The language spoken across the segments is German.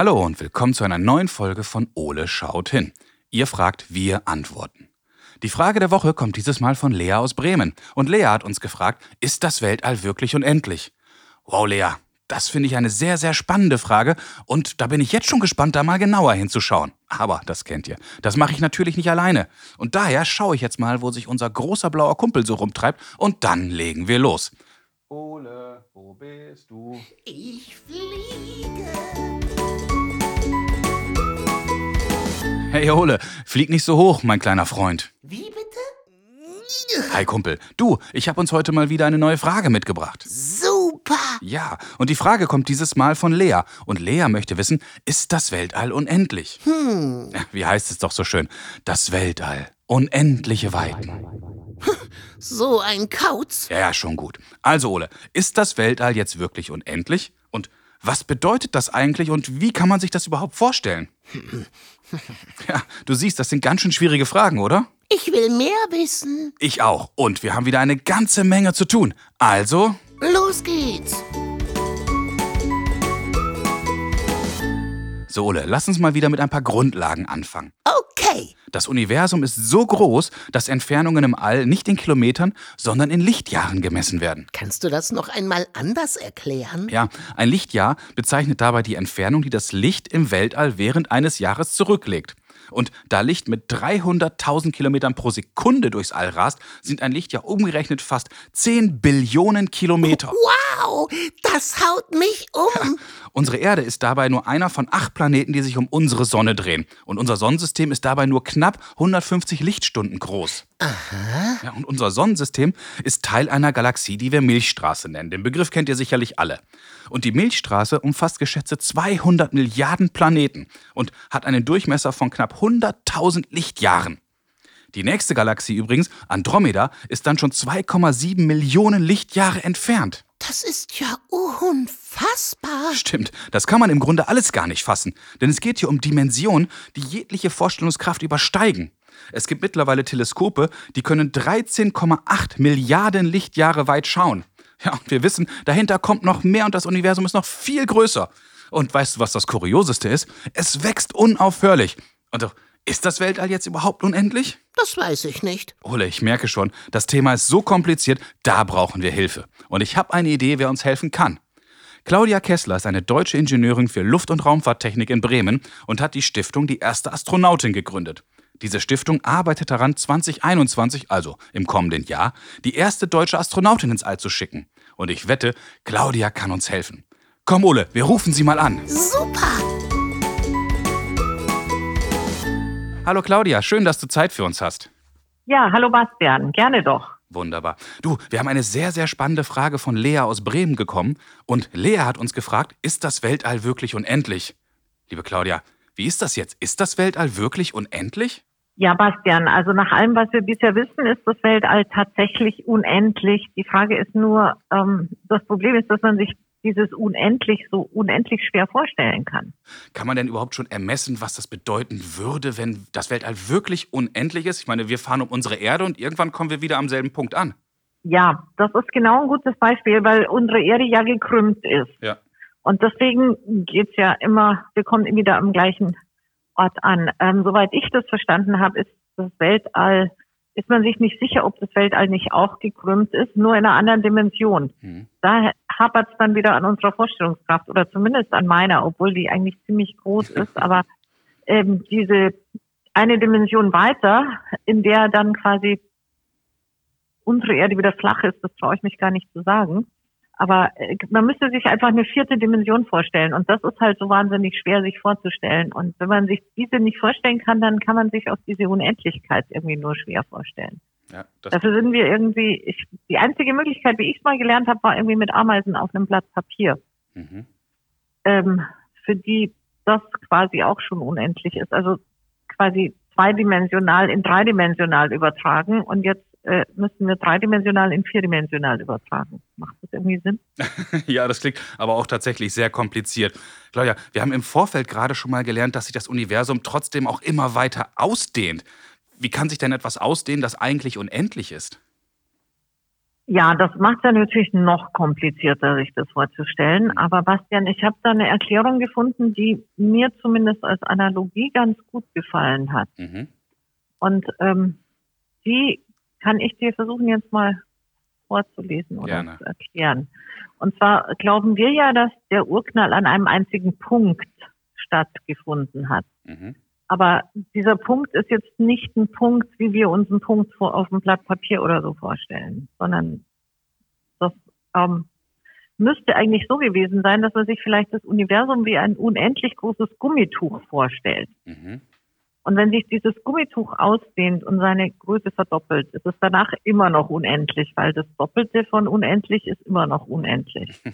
Hallo und willkommen zu einer neuen Folge von Ole schaut hin. Ihr fragt, wir antworten. Die Frage der Woche kommt dieses Mal von Lea aus Bremen. Und Lea hat uns gefragt, ist das Weltall wirklich unendlich? Wow, Lea, das finde ich eine sehr, sehr spannende Frage und da bin ich jetzt schon gespannt, da mal genauer hinzuschauen. Aber, das kennt ihr, das mache ich natürlich nicht alleine. Und daher schaue ich jetzt mal, wo sich unser großer blauer Kumpel so rumtreibt und dann legen wir los. Ole, wo bist du? Ich fliege. Hey Ole, flieg nicht so hoch, mein kleiner Freund. Wie bitte? Hi Kumpel, du, ich habe uns heute mal wieder eine neue Frage mitgebracht. Super. Ja, und die Frage kommt dieses Mal von Lea. Und Lea möchte wissen, ist das Weltall unendlich? Hm. Wie heißt es doch so schön? Das Weltall. Unendliche Weiten. So ein Kauz. Ja, ja, schon gut. Also Ole, ist das Weltall jetzt wirklich unendlich? Und was bedeutet das eigentlich und wie kann man sich das überhaupt vorstellen? Ja, du siehst, das sind ganz schön schwierige Fragen, oder? Ich will mehr wissen. Ich auch. Und wir haben wieder eine ganze Menge zu tun. Also, Los geht's. So Ole, lass uns mal wieder mit ein paar Grundlagen anfangen. Okay. Das Universum ist so groß, dass Entfernungen im All nicht in Kilometern, sondern in Lichtjahren gemessen werden. Kannst du das noch einmal anders erklären? Ja, ein Lichtjahr bezeichnet dabei die Entfernung, die das Licht im Weltall während eines Jahres zurücklegt. Und da Licht mit 300.000 Kilometern pro Sekunde durchs All rast, sind ein Lichtjahr umgerechnet fast 10 Billionen Kilometer. Wow, das haut mich um. Unsere Erde ist dabei nur einer von acht Planeten, die sich um unsere Sonne drehen. Und unser Sonnensystem ist dabei nur knapp 150 Lichtstunden groß. Aha. Ja, und unser Sonnensystem ist Teil einer Galaxie, die wir Milchstraße nennen. Den Begriff kennt ihr sicherlich alle. Und die Milchstraße umfasst geschätzte 200 Milliarden Planeten und hat einen Durchmesser von knapp 100.000 Lichtjahren. Die nächste Galaxie übrigens, Andromeda, ist dann schon 2,7 Millionen Lichtjahre entfernt. Das ist ja unfassbar. Stimmt, das kann man im Grunde alles gar nicht fassen, denn es geht hier um Dimensionen, die jegliche Vorstellungskraft übersteigen. Es gibt mittlerweile Teleskope, die können 13,8 Milliarden Lichtjahre weit schauen. Ja, und wir wissen, dahinter kommt noch mehr und das Universum ist noch viel größer. Und weißt du, was das Kurioseste ist? Es wächst unaufhörlich. Und doch, ist das Weltall jetzt überhaupt unendlich? Das weiß ich nicht. Ole, ich merke schon, das Thema ist so kompliziert, da brauchen wir Hilfe. Und ich habe eine Idee, wer uns helfen kann. Claudia Kessler ist eine deutsche Ingenieurin für Luft- und Raumfahrttechnik in Bremen und hat die Stiftung Die erste Astronautin gegründet. Diese Stiftung arbeitet daran, 2021, also im kommenden Jahr, die erste deutsche Astronautin ins All zu schicken. Und ich wette, Claudia kann uns helfen. Komm, Ole, wir rufen sie mal an. Super. Hallo Claudia, schön, dass du Zeit für uns hast. Ja, hallo Bastian, gerne doch. Wunderbar. Du, wir haben eine sehr, sehr spannende Frage von Lea aus Bremen bekommen. Und Lea hat uns gefragt, ist das Weltall wirklich unendlich? Liebe Claudia, wie ist das jetzt? Ist das Weltall wirklich unendlich? Ja, Bastian, also nach allem, was wir bisher wissen, ist das Weltall tatsächlich unendlich. Die Frage ist nur, ähm, das Problem ist, dass man sich dieses unendlich so unendlich schwer vorstellen kann. Kann man denn überhaupt schon ermessen, was das bedeuten würde, wenn das Weltall wirklich unendlich ist? Ich meine, wir fahren um unsere Erde und irgendwann kommen wir wieder am selben Punkt an. Ja, das ist genau ein gutes Beispiel, weil unsere Erde ja gekrümmt ist. Ja. Und deswegen geht's ja immer, wir kommen wieder am gleichen Ort an. Ähm, soweit ich das verstanden habe, ist das Weltall, ist man sich nicht sicher, ob das Weltall nicht auch gekrümmt ist, nur in einer anderen Dimension. Hm. Da hapert es dann wieder an unserer Vorstellungskraft oder zumindest an meiner, obwohl die eigentlich ziemlich groß ist. Aber ähm, diese eine Dimension weiter, in der dann quasi unsere Erde wieder flach ist, das traue ich mich gar nicht zu sagen. Aber äh, man müsste sich einfach eine vierte Dimension vorstellen. Und das ist halt so wahnsinnig schwer, sich vorzustellen. Und wenn man sich diese nicht vorstellen kann, dann kann man sich auch diese Unendlichkeit irgendwie nur schwer vorstellen. Ja, Dafür sind wir irgendwie, ich, die einzige Möglichkeit, wie ich es mal gelernt habe, war irgendwie mit Ameisen auf einem Blatt Papier, mhm. ähm, für die das quasi auch schon unendlich ist. Also quasi zweidimensional in dreidimensional übertragen und jetzt äh, müssen wir dreidimensional in vierdimensional übertragen. Macht das irgendwie Sinn? ja, das klingt aber auch tatsächlich sehr kompliziert. Claudia, wir haben im Vorfeld gerade schon mal gelernt, dass sich das Universum trotzdem auch immer weiter ausdehnt. Wie kann sich denn etwas ausdehnen, das eigentlich unendlich ist? Ja, das macht ja natürlich noch komplizierter, sich das vorzustellen. Aber Bastian, ich habe da eine Erklärung gefunden, die mir zumindest als Analogie ganz gut gefallen hat. Mhm. Und ähm, die kann ich dir versuchen jetzt mal vorzulesen oder Gerne. zu erklären. Und zwar glauben wir ja, dass der Urknall an einem einzigen Punkt stattgefunden hat. Mhm. Aber dieser Punkt ist jetzt nicht ein Punkt, wie wir uns einen Punkt auf dem Blatt Papier oder so vorstellen, sondern das ähm, müsste eigentlich so gewesen sein, dass man sich vielleicht das Universum wie ein unendlich großes Gummituch vorstellt. Mhm. Und wenn sich dieses Gummituch ausdehnt und seine Größe verdoppelt, ist es danach immer noch unendlich, weil das Doppelte von unendlich ist immer noch unendlich.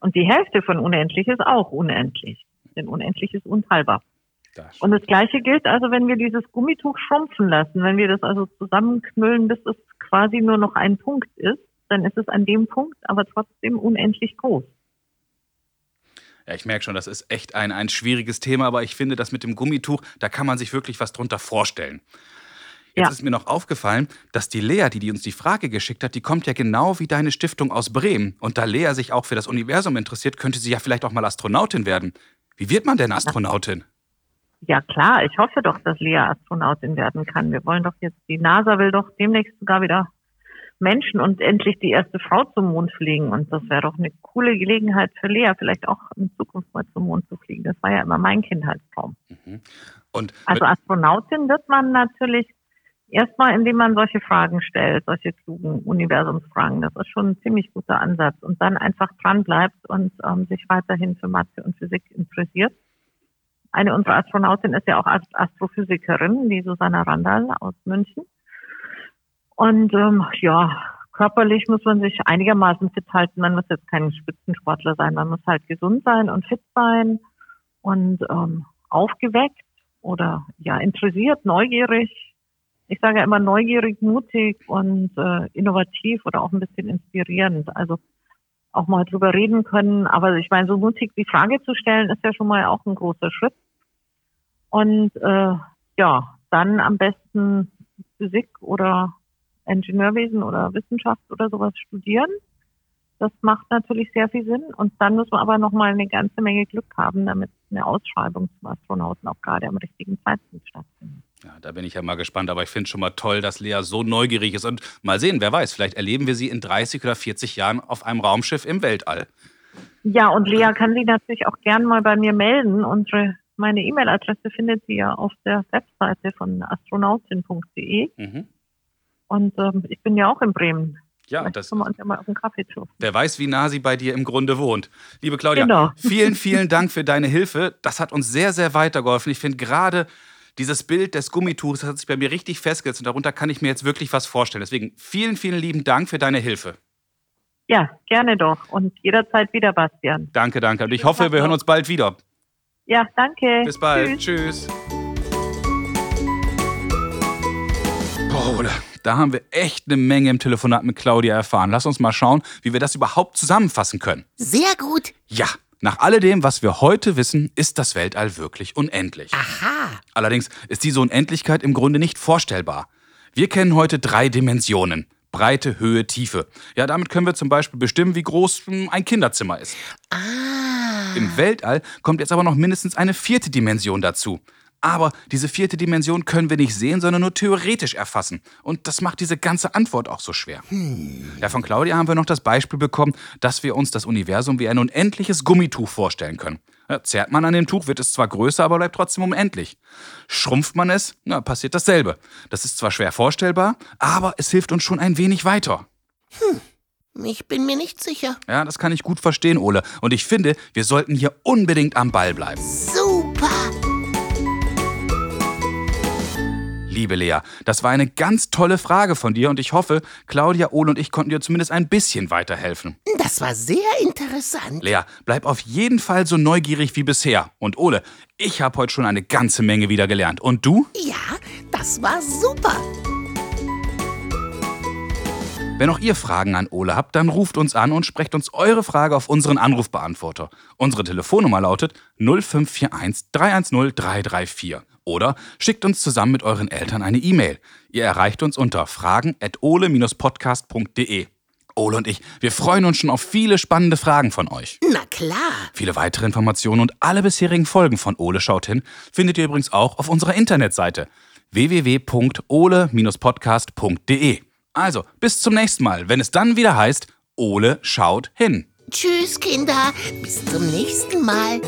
Und die Hälfte von unendlich ist auch unendlich. Denn unendlich ist unteilbar. Das Und das Gleiche gilt also, wenn wir dieses Gummituch schrumpfen lassen, wenn wir das also zusammenknüllen, bis es quasi nur noch ein Punkt ist, dann ist es an dem Punkt aber trotzdem unendlich groß. Ja, ich merke schon, das ist echt ein, ein schwieriges Thema, aber ich finde, das mit dem Gummituch, da kann man sich wirklich was drunter vorstellen. Jetzt Ja. ist mir noch aufgefallen, dass die Lea, die, die uns die Frage geschickt hat, die kommt ja genau wie deine Stiftung aus Bremen. Und da Lea sich auch für das Universum interessiert, könnte sie ja vielleicht auch mal Astronautin werden. Wie wird man denn Astronautin? Ja klar, ich hoffe doch, dass Lea Astronautin werden kann. Wir wollen doch jetzt, die NASA will doch demnächst sogar wieder Menschen und endlich die erste Frau zum Mond fliegen. Und das wäre doch eine coole Gelegenheit für Lea, vielleicht auch in Zukunft mal zum Mond zu fliegen. Das war ja immer mein Kindheitstraum. Und Also Astronautin wird man natürlich erstmal, indem man solche Fragen stellt, solche klugen Universumsfragen. Das ist schon ein ziemlich guter Ansatz. Und dann einfach dran bleibt und ähm, sich weiterhin für Mathe und Physik interessiert. Eine unserer Astronautinnen ist ja auch Ast- Astrophysikerin, die Susanna Randall aus München. Und ähm, ja, körperlich muss man sich einigermaßen fit halten. Man muss jetzt kein Spitzensportler sein, man muss halt gesund sein und fit sein und ähm, aufgeweckt oder ja interessiert, neugierig. Ich sage ja immer neugierig, mutig und äh, innovativ oder auch ein bisschen inspirierend. Also auch mal drüber reden können. Aber ich meine, so mutig die Frage zu stellen, ist ja schon mal auch ein großer Schritt. Und äh, ja, dann am besten Physik oder Ingenieurwesen oder Wissenschaft oder sowas studieren. Das macht natürlich sehr viel Sinn. Und dann muss man aber noch mal eine ganze Menge Glück haben, damit eine Ausschreibung zum Astronauten auch gerade am richtigen Zeitpunkt stattfindet. ja, da bin ich ja mal gespannt, aber ich finde schon mal toll, dass Lea so neugierig ist. Und mal sehen, wer weiß, vielleicht erleben wir sie in 30 oder 40 Jahren auf einem Raumschiff im Weltall. Ja, und Lea kann sich natürlich auch gern mal bei mir melden. Unsere, meine E-Mail-Adresse findet sie ja auf der Webseite von astronautin.de. Mhm. Und ähm, ich bin ja auch in Bremen. Ja, Vielleicht das, wir uns ja mal auf einen Kaffee treffen. wer weiß, wie nah sie bei dir im Grunde wohnt. Liebe Claudia, Genau. vielen, vielen Dank für deine Hilfe. Das hat uns sehr, sehr weitergeholfen. Ich finde gerade dieses Bild des Gummituchs, hat sich bei mir richtig festgesetzt und darunter kann ich mir jetzt wirklich was vorstellen. Deswegen vielen, vielen lieben Dank für deine Hilfe. Ja, gerne doch. Und jederzeit wieder, Bastian. Danke, danke. Und ich hoffe, wir hören uns bald wieder. Ja, danke. Bis bald. Tschüss. Tschüss. Boah, Ole, da haben wir echt eine Menge im Telefonat mit Claudia erfahren. Lass uns mal schauen, wie wir das überhaupt zusammenfassen können. Sehr gut. Ja, nach alledem, was wir heute wissen, ist das Weltall wirklich unendlich. Aha. Allerdings ist diese Unendlichkeit im Grunde nicht vorstellbar. Wir kennen heute drei Dimensionen. Breite, Höhe, Tiefe. Ja, damit können wir zum Beispiel bestimmen, wie groß hm, ein Kinderzimmer ist. Ah. Im Weltall kommt jetzt aber noch mindestens eine vierte Dimension dazu. Aber diese vierte Dimension können wir nicht sehen, sondern nur theoretisch erfassen. Und das macht diese ganze Antwort auch so schwer. Ja, von Claudia haben wir noch das Beispiel bekommen, dass wir uns das Universum wie ein unendliches Gummituch vorstellen können. Ja, zerrt man an dem Tuch, wird es zwar größer, aber bleibt trotzdem unendlich. Schrumpft man es, na, passiert dasselbe. Das ist zwar schwer vorstellbar, aber es hilft uns schon ein wenig weiter. Ich bin mir nicht sicher. Ja, das kann ich gut verstehen, Ole. Und ich finde, wir sollten hier unbedingt am Ball bleiben. Super. Liebe Lea, das war eine ganz tolle Frage von dir und ich hoffe, Claudia, Ole und ich konnten dir zumindest ein bisschen weiterhelfen. Das war sehr interessant. Lea, bleib auf jeden Fall so neugierig wie bisher. Und Ole, ich habe heute schon eine ganze Menge wieder gelernt. Und du? Ja, das war super. Wenn auch ihr Fragen an Ole habt, dann ruft uns an und sprecht uns eure Frage auf unseren Anrufbeantworter. Unsere Telefonnummer lautet 0541 310 334. Oder schickt uns zusammen mit euren Eltern eine E-Mail. Ihr erreicht uns unter fragen.ole-podcast.de. Ole und ich, wir freuen uns schon auf viele spannende Fragen von euch. Na klar. Viele weitere Informationen und alle bisherigen Folgen von Ole schaut hin findet ihr übrigens auch auf unserer Internetseite www.ole-podcast.de. Also, bis zum nächsten Mal, wenn es dann wieder heißt, Ole schaut hin. Tschüss, Kinder. Bis zum nächsten Mal.